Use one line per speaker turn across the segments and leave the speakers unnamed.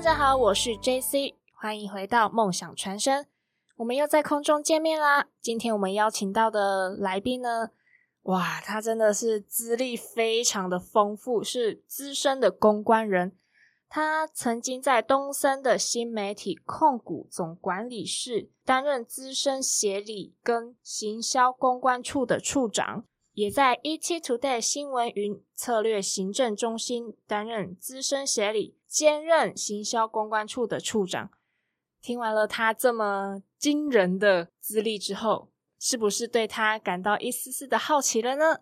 大家好，我是 JC，欢迎回到梦想传声。我们又在空中见面啦。今天我们邀请到的来宾呢，哇，他真的是资历非常的丰富，是资深的公关人。他曾经在东森的新媒体控股总管理室担任资深协理跟行销公关处的处长。也在 ETtoday 新闻云策略行政中心担任资深协理，兼任行销公关处的处长。听完了他这么惊人的资历之后，是不是对他感到一丝丝的好奇了呢？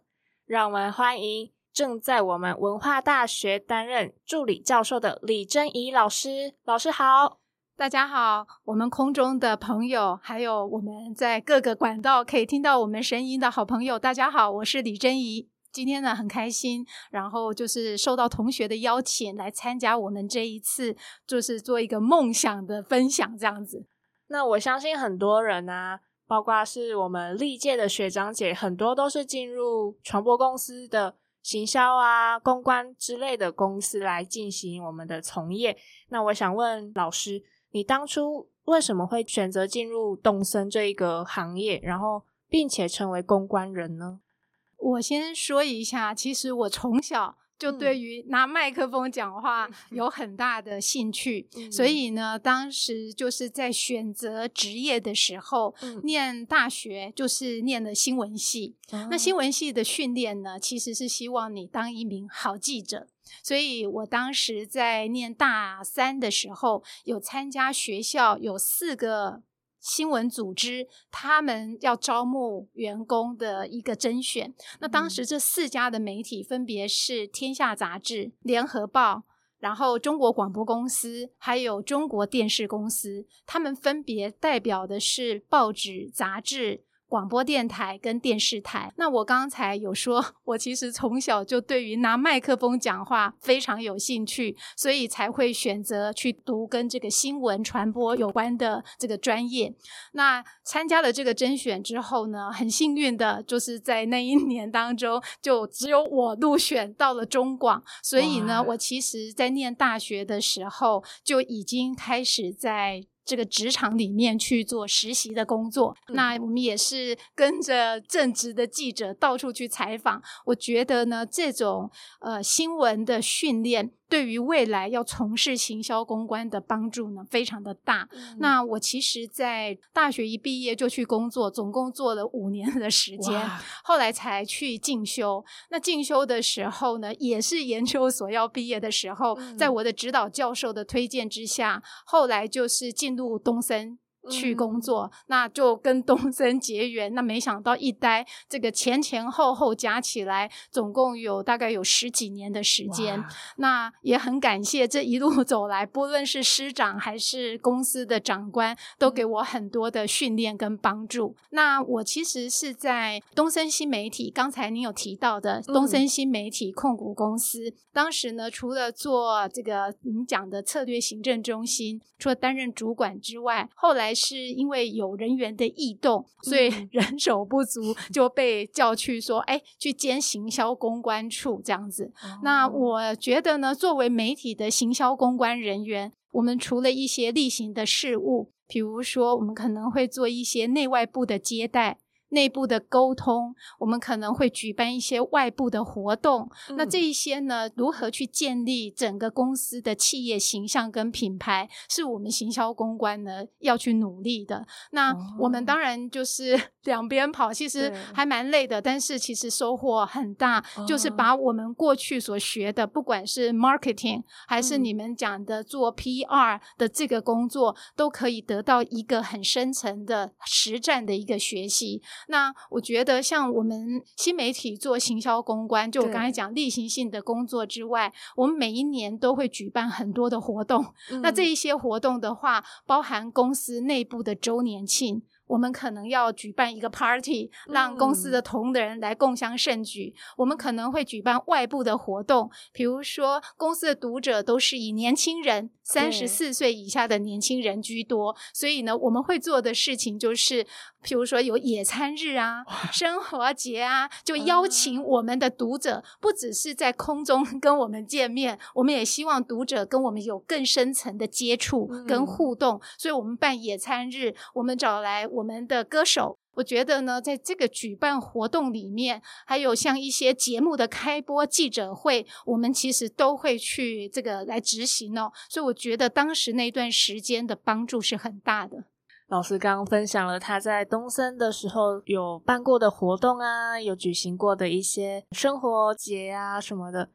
让我们欢迎正在我们文化大学担任助理教授的李珍怡老师。老师好。
大家好，我们空中的朋友，还有我们在各个管道可以听到我们声音的好朋友，大家好，我是李珍怡。今天呢很开心，然后就是受到同学的邀请来参加我们这一次，就是做一个梦想的分享这样子。
那我相信很多人啊，包括是我们历届的学长姐，很多都是进入传播公司的行销啊、公关之类的公司来进行我们的从业。那我想问老师。你当初为什么会选择进入动森这一个行业，然后并且成为公关人呢？
我先说一下，其实我从小就对于拿麦克风讲话有很大的兴趣，所以呢，当时就是在选择职业的时候，念大学就是念了新闻系。那新闻系的训练呢，其实是希望你当一名好记者。所以我当时在念大三的时候，有参加学校有四个新闻组织，他们要招募员工的一个甄选。那当时这四家的媒体分别是《天下杂志》、《联合报》，然后中国广播公司，还有中国电视公司，他们分别代表的是报纸、杂志。广播电台跟电视台，那我刚才有说，我其实从小就对于拿麦克风讲话非常有兴趣，所以才会选择去读跟这个新闻传播有关的这个专业。那参加了这个甄选之后呢，很幸运的就是在那一年当中，就只有我入选到了中广，所以呢，我其实在念大学的时候就已经开始在。这个职场里面去做实习的工作，那我们也是 跟着正直的记者到处去采访。我觉得呢，这种呃新闻的训练。对于未来要从事行销公关的帮助呢，非常的大。那我其实，在大学一毕业就去工作，总共做了五年的时间，后来才去进修。那进修的时候呢，也是研究所要毕业的时候，在我的指导教授的推荐之下，后来就是进入东森。去工作，那就跟东森结缘。那没想到一待，这个前前后后加起来，总共有大概有十几年的时间。那也很感谢这一路走来，不论是师长还是公司的长官，都给我很多的训练跟帮助。那我其实是在东森新媒体，刚才您有提到的东森新媒体控股公司，当时呢，除了做这个您讲的策略行政中心，除了担任主管之外，后来。是因为有人员的异动，所以人手不足，就被叫去说：“哎，去兼行销公关处这样子。”那我觉得呢，作为媒体的行销公关人员，我们除了一些例行的事务，比如说我们可能会做一些内外部的接待。内部的沟通，我们可能会举办一些外部的活动。那这一些呢，如何去建立整个公司的企业形象跟品牌，是我们行销公关呢要去努力的。那我们当然就是 两边跑，其实还蛮累的，但是其实收获很大。就是把我们过去所学的，不管是 marketing 还是你们讲的做 PR 的这个工作，都可以得到一个很深层的实战的一个学习。那我觉得，像我们新媒体做行销公关，就我刚才讲例行性的工作之外，我们每一年都会举办很多的活动。那这一些活动的话，包含公司内部的周年庆。我们可能要举办一个 party，让公司的同仁来共襄盛举。我们可能会举办外部的活动，比如说公司的读者都是以年轻人，三十四岁以下的年轻人居多，所以呢，我们会做的事情就是，比如说有野餐日啊、生活节啊，就邀请我们的读者，不只是在空中 跟我们见面，我们也希望读者跟我们有更深层的接触跟互动，所以我们办野餐日，我们找来。我们的歌手，我觉得呢，在这个举办活动里面，还有像一些节目的开播、记者会，我们其实都会去这个来执行哦。所以我觉得当时那段时间的帮助是很大的。
老师刚刚分享了他在东森的时候有办过的活动啊，有举行过的一些生活节啊什么的，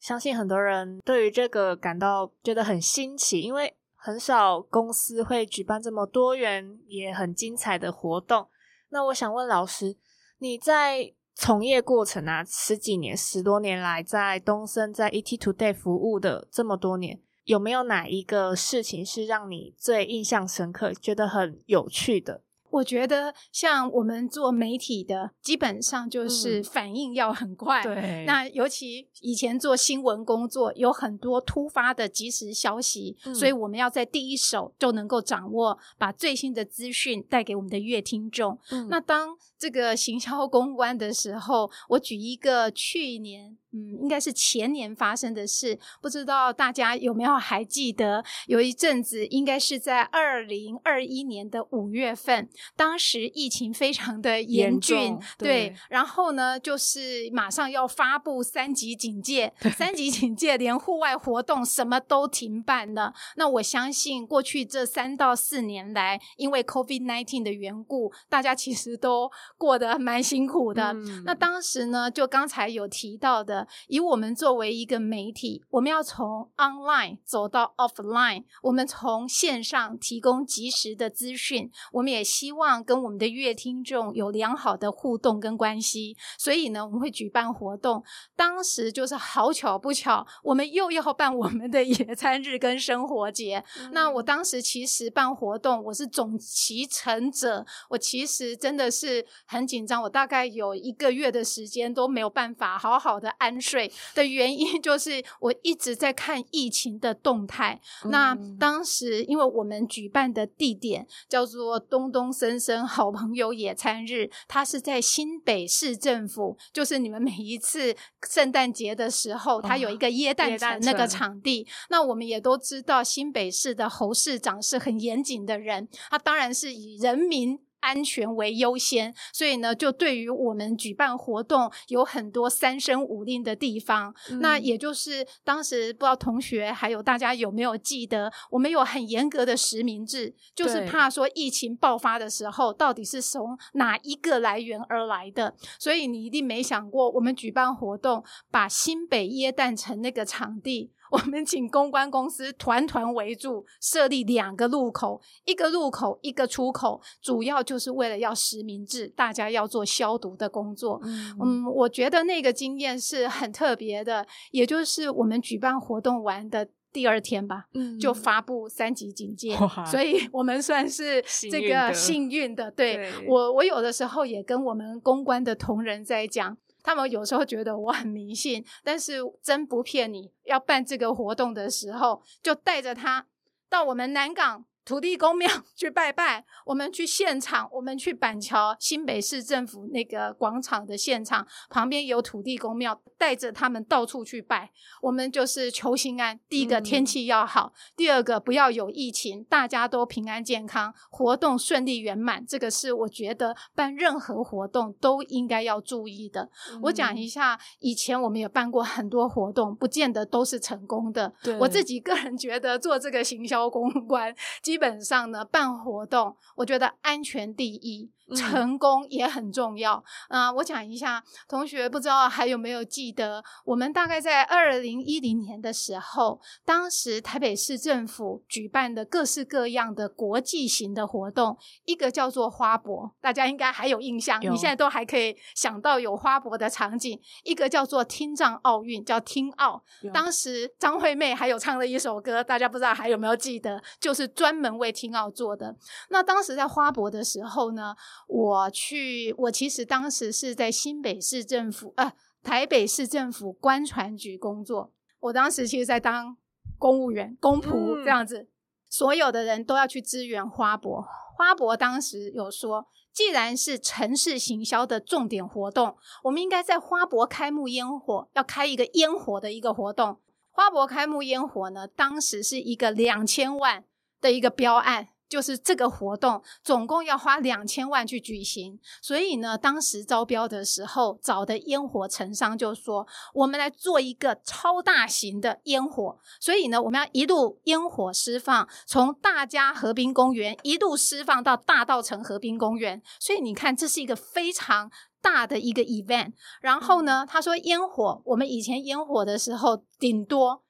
相信很多人对于这个感到觉得很新奇，因为。很少公司会举办这么多元也很精彩的活动。那我想问老师，你在从业过程啊，十几年、十多年来，在东森、在 ET Today 服务的这么多年，有没有哪一个事情是让你最印象深刻、觉得很有趣的？
我觉得像我们做媒体的，基本上就是反应要很快。
对，
那尤其以前做新闻工作，有很多突发的即时消息，所以我们要在第一手就能够掌握，把最新的资讯带给我们的乐听众。那当这个行销公关的时候，我举一个去年。嗯，应该是前年发生的事，不知道大家有没有还记得？有一阵子，应该是在二零二一年的五月份，当时疫情非常的严峻，对。然后呢，就是马上要发布三级警戒，三级警戒，连户外活动什么都停办了。那我相信，过去这三到四年来，因为 COVID nineteen 的缘故，大家其实都过得蛮辛苦的。那当时呢，就刚才有提到的。以我们作为一个媒体，我们要从 online 走到 offline，我们从线上提供及时的资讯，我们也希望跟我们的乐听众有良好的互动跟关系。所以呢，我们会举办活动。当时就是好巧不巧，我们又要办我们的野餐日跟生活节。那我当时其实办活动，我是总骑乘者，我其实真的是很紧张。我大概有一个月的时间都没有办法好好的安。睡的原因就是我一直在看疫情的动态。那当时因为我们举办的地点叫做东东森森好朋友野餐日，它是在新北市政府，就是你们每一次圣诞节的时候，它有一个耶诞城那个场地。那我们也都知道新北市的侯市长是很严谨的人，他当然是以人民。安全为优先，所以呢，就对于我们举办活动有很多三声五令的地方。那也就是当时不知道同学还有大家有没有记得，我们有很严格的实名制，就是怕说疫情爆发的时候，到底是从哪一个来源而来的。所以你一定没想过，我们举办活动，把新北耶诞城那个场地。我们请公关公司团团围住，设立两个路口，一个入口，一个出口，主要就是为了要实名制，大家要做消毒的工作。嗯，我觉得那个经验是很特别的，也就是我们举办活动完的第二天吧，就发布三级警戒，所以我们算是这个幸运的。对我，我有的时候也跟我们公关的同仁在讲。他们有时候觉得我很迷信，但是真不骗你，要办这个活动的时候，就带着他到我们南港。土地公庙 去拜拜，我们去现场，我们去板桥新北市政府那个广场的现场，旁边有土地公庙，带着他们到处去拜。我们就是求心安，第一个天气要好，第二个不要有疫情，大家都平安健康，活动顺利圆满。这个是我觉得办任何活动都应该要注意的。我讲一下，以前我们也办过很多活动，不见得都是成功的。我自己个人觉得，做这个行销公关，基本上呢，办活动，我觉得安全第一。成功也很重要。啊，我讲一下，同学不知道还有没有记得，我们大概在二零一零年的时候，当时台北市政府举办的各式各样的国际型的活动，一个叫做花博，大家应该还有印象，你现在都还可以想到有花博的场景；一个叫做听障奥运，叫听奥，当时张惠妹还有唱了一首歌，大家不知道还有没有记得，就是专门为听奥做的。那当时在花博的时候呢？我去，我其实当时是在新北市政府，呃，台北市政府官船局工作。我当时其实在当公务员、公仆这样子，所有的人都要去支援花博。花博当时有说，既然是城市行销的重点活动，我们应该在花博开幕烟火，要开一个烟火的一个活动。花博开幕烟火呢，当时是一个两千万的一个标案。就是这个活动总共要花两千万去举行，所以呢，当时招标的时候找的烟火城商就说：“我们来做一个超大型的烟火，所以呢，我们要一路烟火释放，从大家河滨公园一路释放到大道城河滨公园。所以你看，这是一个非常大的一个 event。然后呢，他说烟火，我们以前烟火的时候顶多。”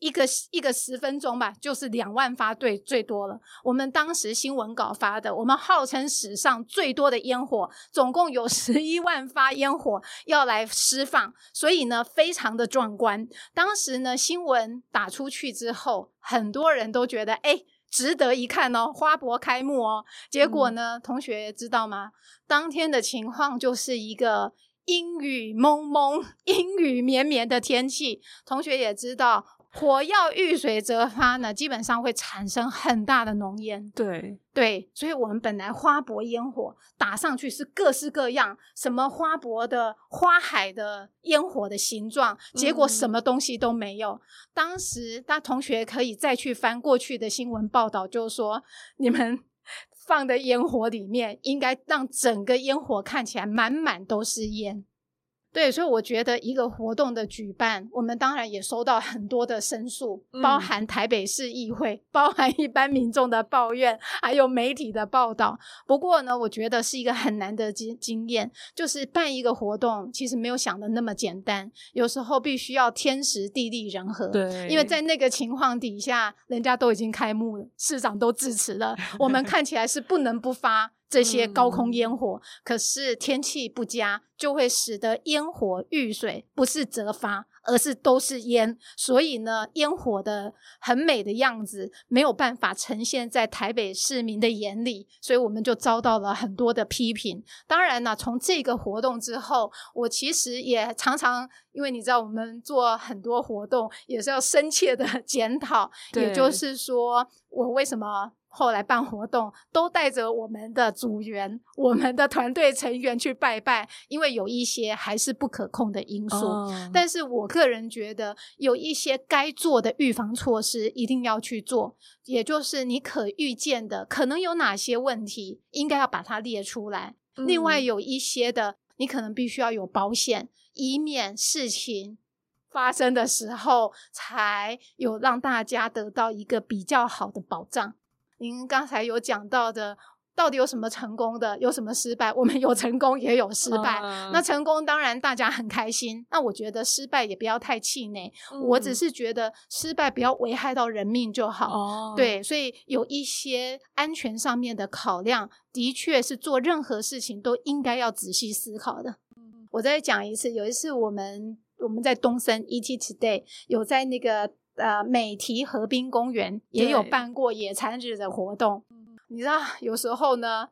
一个一个十分钟吧，就是两万发对最多了。我们当时新闻稿发的，我们号称史上最多的烟火，总共有十一万发烟火要来释放，所以呢，非常的壮观。当时呢，新闻打出去之后，很多人都觉得，哎，值得一看哦，花博开幕哦。结果呢，同学知道吗？当天的情况就是一个阴雨蒙蒙、阴雨绵绵的天气。同学也知道。火药遇水则发呢，基本上会产生很大的浓烟。
对
对，所以我们本来花博烟火打上去是各式各样，什么花博的花海的烟火的形状，结果什么东西都没有。当时大同学可以再去翻过去的新闻报道，就说你们放的烟火里面应该让整个烟火看起来满满都是烟。对，所以我觉得一个活动的举办，我们当然也收到很多的申诉，包含台北市议会，包含一般民众的抱怨，还有媒体的报道。不过呢，我觉得是一个很难的经经验，就是办一个活动，其实没有想的那么简单，有时候必须要天时地利人和。
对，
因为在那个情况底下，人家都已经开幕了，市长都致辞了，我们看起来是不能不发。这些高空烟火，可是天气不佳，就会使得烟火遇水，不是折发，而是都是烟。所以呢，烟火的很美的样子没有办法呈现在台北市民的眼里，所以我们就遭到了很多的批评。当然呢，从这个活动之后，我其实也常常，因为你知道，我们做很多活动也是要深切的 检讨，也就是说，我为什么？后来办活动都带着我们的组员、我们的团队成员去拜拜，因为有一些还是不可控的因素。但是我个人觉得，有一些该做的预防措施一定要去做，也就是你可预见的可能有哪些问题，应该要把它列出来。另外有一些的，你可能必须要有保险，以免事情发生的时候，才有让大家得到一个比较好的保障。您刚才有讲到的，到底有什么成功的，有什么失败？我们有成功，也有失败。那成功当然大家很开心，那我觉得失败也不要太气馁。我只是觉得失败不要危害到人命就好。对，所以有一些安全上面的考量，的确是做任何事情都应该要仔细思考的。我再讲一次，有一次我们我们在东森 ET Today 有在那个。呃，美堤河滨公园也有办过野餐日的活动。你知道，有时候呢，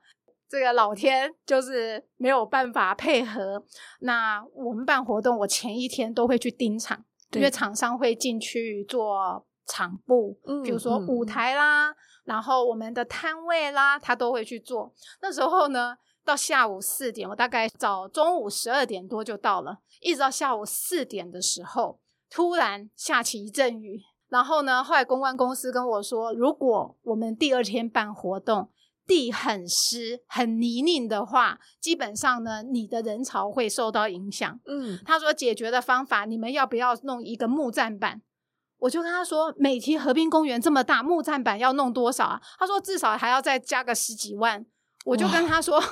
这个老天就是没有办法配合。那我们办活动，我前一天都会去盯场，因为厂商会进去做场布，比如说舞台啦，然后我们的摊位啦，他都会去做。那时候呢，到下午四点，我大概早中午十二点多就到了，一直到下午四点的时候。突然下起一阵雨，然后呢，后来公关公司跟我说，如果我们第二天办活动，地很湿、很泥泞的话，基本上呢，你的人潮会受到影响。嗯，他说解决的方法，你们要不要弄一个木栈板？我就跟他说，美堤河滨公园这么大，木栈板要弄多少啊？他说至少还要再加个十几万。我就跟他说，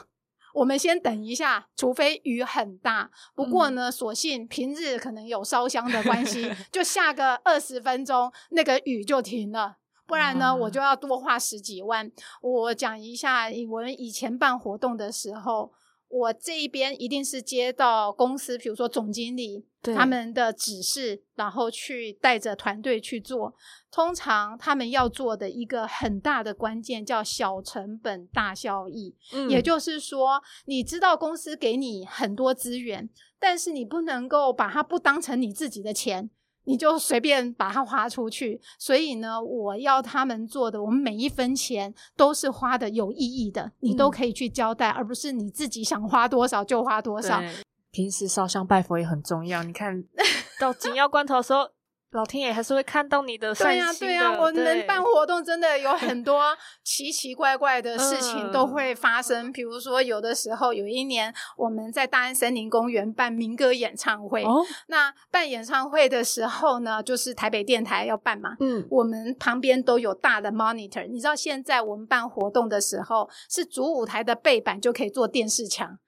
我们先等一下，除非雨很大。不过呢，所幸平日可能有烧香的关系，就下个二十分钟，那个雨就停了。不然呢，我就要多花十几万。我讲一下，我们以前办活动的时候。我这一边一定是接到公司，比如说总经理他们的指示，然后去带着团队去做。通常他们要做的一个很大的关键叫小成本大效益，也就是说，你知道公司给你很多资源，但是你不能够把它不当成你自己的钱。你就随便把它花出去，所以呢，我要他们做的，我们每一分钱都是花的有意义的，你都可以去交代，而不是你自己想花多少就花多少。
平时烧香拜佛也很重要，你看 到紧要关头的时候。老天爷还是会看到你的善心的。
对呀，对呀，我们办活动真的有很多 奇奇怪怪的事情都会发生。比如说，有的时候有一年我们在大安森林公园办民歌演唱会，那办演唱会的时候呢，就是台北电台要办嘛，嗯，我们旁边都有大的 monitor。你知道现在我们办活动的时候，是主舞台的背板就可以做电视墙。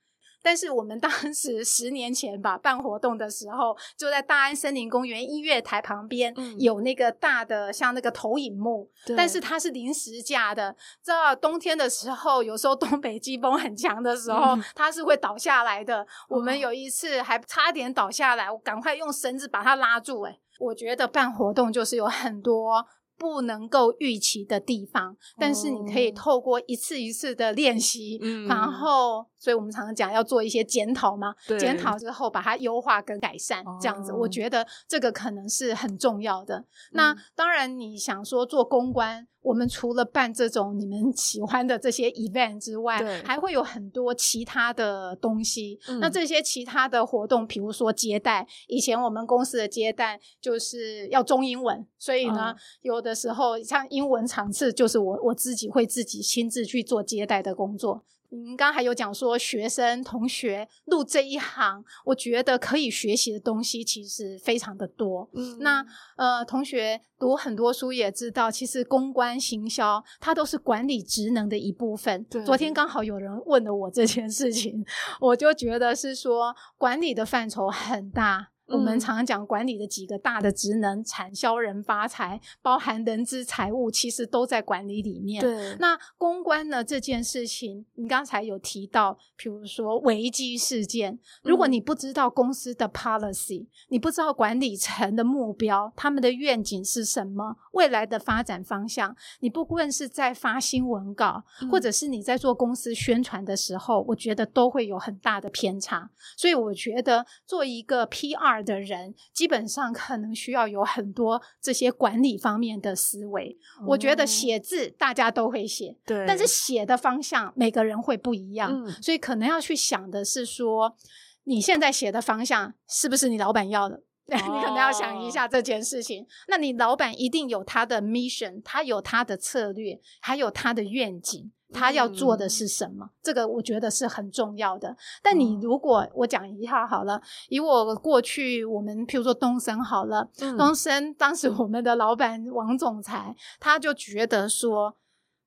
但是我们当时 十年前吧办活动的时候，就在大安森林公园音乐台旁边有那个大的像那个投影幕，但是它是临时架的。知道冬天的时候，有时候东北季风很强的时候，它是会倒下来的。我们有一次还差点倒下来，我赶快用绳子把它拉住。哎，我觉得办活动就是有很多。不能够预期的地方，但是你可以透过一次一次的练习，然后，所以我们常常讲要做一些检讨嘛，检讨之后把它优化跟改善，这样子，我觉得这个可能是很重要的。那当然，你想说做公关。我们除了办这种你们 喜欢的这些 event 之外，还会有很多其他的东西。那这些其他的活动，比如说接待，以前我们公司的接待就是要中英文，所以呢，有的时候像英文场次，就是我我自己会自己亲自去做接待的工作。您刚还有讲说，学生同学入这一行，我觉得可以学习的东西其实非常的多。嗯，那呃，同学读很多书也知道，其实公关行销它都是管理职能的一部分。昨天刚好有人问了我这件事情，我就觉得是说管理的范畴很大。我们常常讲管理的几个大的职能，产销人发财，包含人资财务，其实都在管理里面。
对，
那公关呢这件事情，你刚才有提到，比如说危机事件，如果你不知道公司的 policy，你不知道管理层的目标，他们的愿景是什么，未来的发展方向，你不论是在发新闻稿，或者是你在做公司宣传的时候，我觉得都会有很大的偏差。所以我觉得做一个 PR。的人基本上可能需要有很多这些管理方面的思维。我觉得写字大家都会写，
对，
但是写的方向每个人会不一样，所以可能要去想的是说，你现在写的方向是不是你老板要的？你可能要想一下这件事情。那你老板一定有他的 mission，他有他的策略，还有他的愿景。他要做的是什么？这个我觉得是很重要的。但你如果我讲一下好了，以我过去我们譬如说东升好了，东升当时我们的老板王总裁他就觉得说，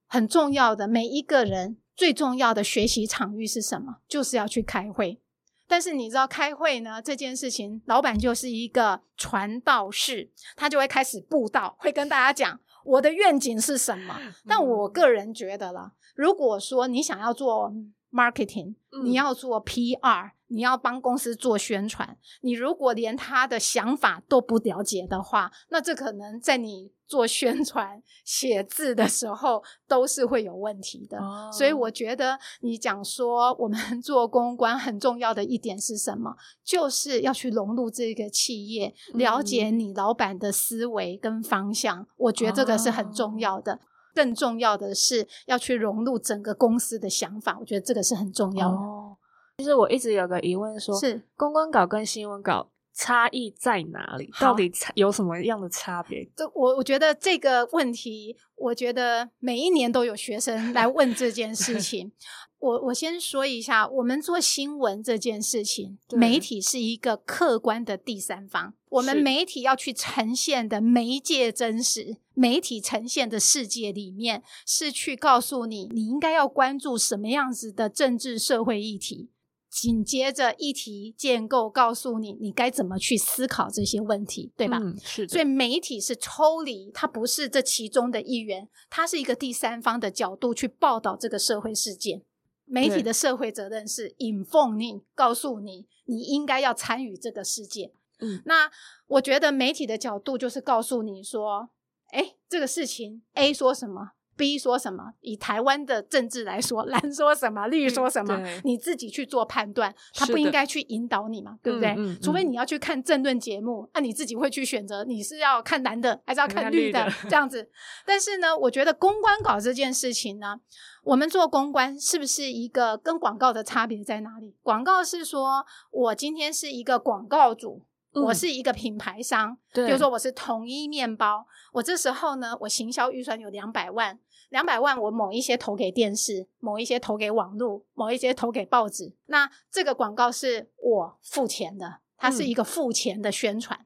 很重要的每一个人最重要的学习场域是什么？就是要去开会。但是你知道开会呢这件事情，老板就是一个传道士，他就会开始布道，会跟大家讲我的愿景是什么。但我个人觉得啦。如果说你想要做 marketing，你要做 PR，你要帮公司做宣传，你如果连他的想法都不了解的话，那这可能在你做宣传、写字的时候都是会有问题的。所以我觉得你讲说我们 做公关很重要的一点是什么，就是要去融入这个企业，了解你老板的思维跟方向。我觉得这个是很重要的。更重要的是要去融入整个公司的想法，我觉得这个是很重要的。
其实我一直有个疑问，说
是
公关稿跟新闻稿差异在哪里？到底有什么样的差别？
这我我觉得这个问题，我觉得每一年都有学生来问这件事情。我我先说一下，我们做新闻这件事情，媒体是一个客观的第三方。我们媒体要去呈现的媒介真实，媒体呈现的世界里面，是去告诉你，你应该要关注什么样子的政治社会议题。紧接着议题建构，告诉你你该怎么去思考这些问题，对吧？
嗯，是。
所以媒体是抽离，它不是这其中的一员，它是一个第三方的角度去报道这个社会事件。媒体的社会责任是引奉你，告诉你你应该要参与这个事件。
嗯，
那我觉得媒体的角度就是告诉你说，哎，这个事情 A 说什么。B 说什么？以台湾的政治来说，蓝说什么，绿说什么，你自己去做判断，他不应该去引导你嘛，对不对？除非你要去看政论节目，那你自己会去选择你是要看蓝的还是要看绿的这样子。但是呢，我觉得公关稿这件事情呢，我们做公关是不是一个跟广告的差别在哪里？广告是说我今天是一个广告主。我是一个品牌商，比如说我是统一面包，我这时候呢，我行销预算有两百万，两百万我某一些投给电视，某一些投给网络，某一些投给报纸，那这个广告是我付钱的，它是一个付钱的宣传。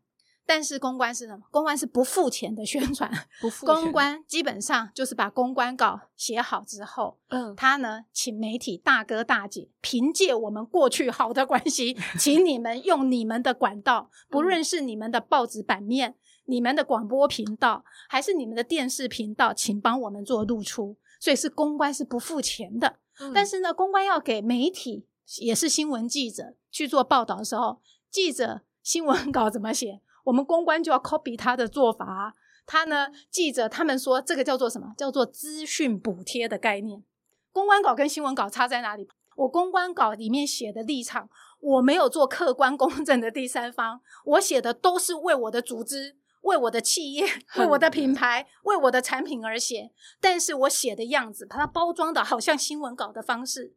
但是公关是什么？公关是不付钱的宣传。
不付
公关基本上就是把公关稿写好之后，
嗯，
他呢，请媒体大哥大姐凭借我们过去好的关系，请你们用你们的管道，不论是你们的报纸版面、你们的广播频道，还是你们的电视频道，请帮我们做露出。所以是公关是不付钱的。但是呢，公关要给媒体，也是新闻记者去做报道的时候，记者新闻稿怎么写？我们公关就要 copy 他的做法，他呢？记者他们说这个叫做什么？叫做资讯补贴的概念。公关稿跟新闻稿差在哪里？我公关稿里面写的立场，我没有做客观公正的第三方，我写的都是为我的组织、为我的企业、为我的品牌、为我的产品而写。但是我写的样子，把它包装的好像新闻稿的方式。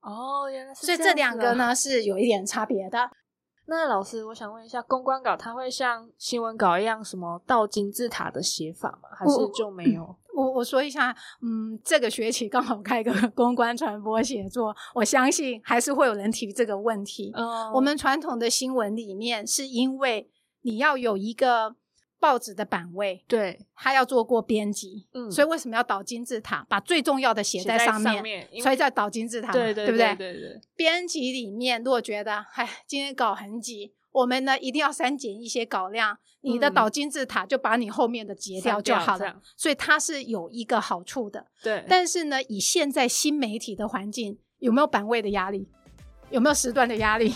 哦，原来是。
所以这两个呢是有一点差别的。
那老师，我想问一下，公关稿它会像新闻稿一样什么倒金字塔的写法吗？还是就没有？
我我说一下，嗯，这个学期刚好开个 公关传播写作，我相信还是会有人提这个问题。
嗯，
我们传统的新闻里面，是因为你要有一个。报纸的版位，
对，
他要做过编辑，
嗯，
所以为什么要倒金字塔，把最重要的写在
上
面，所以叫倒金字塔，
对对
对，不对？
对对。
编辑里面如果觉得，哎，今天稿很挤，我们呢一定要删减一些稿量，你的倒金字塔就把你后面的截掉就好了，所以它是有一个好处的。
对。
但是呢，以现在新媒体的环境，有没有版位的压力？有没有时段的压力？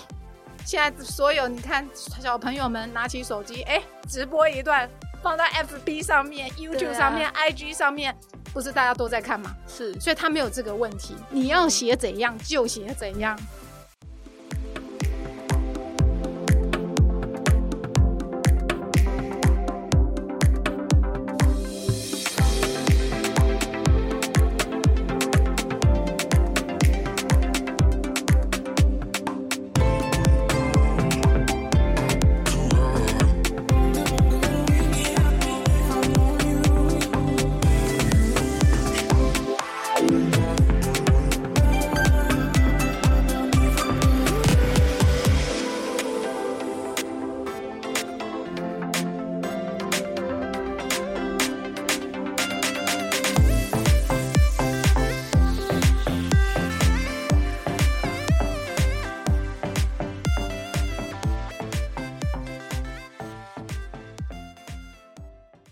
现在所有你看小朋友们拿起手机，哎，直播一段放到 FB 上面、YouTube 上面、IG 上面，不是大家都在看吗？
是，
所以他没有这个问题。你要写怎样就写怎样。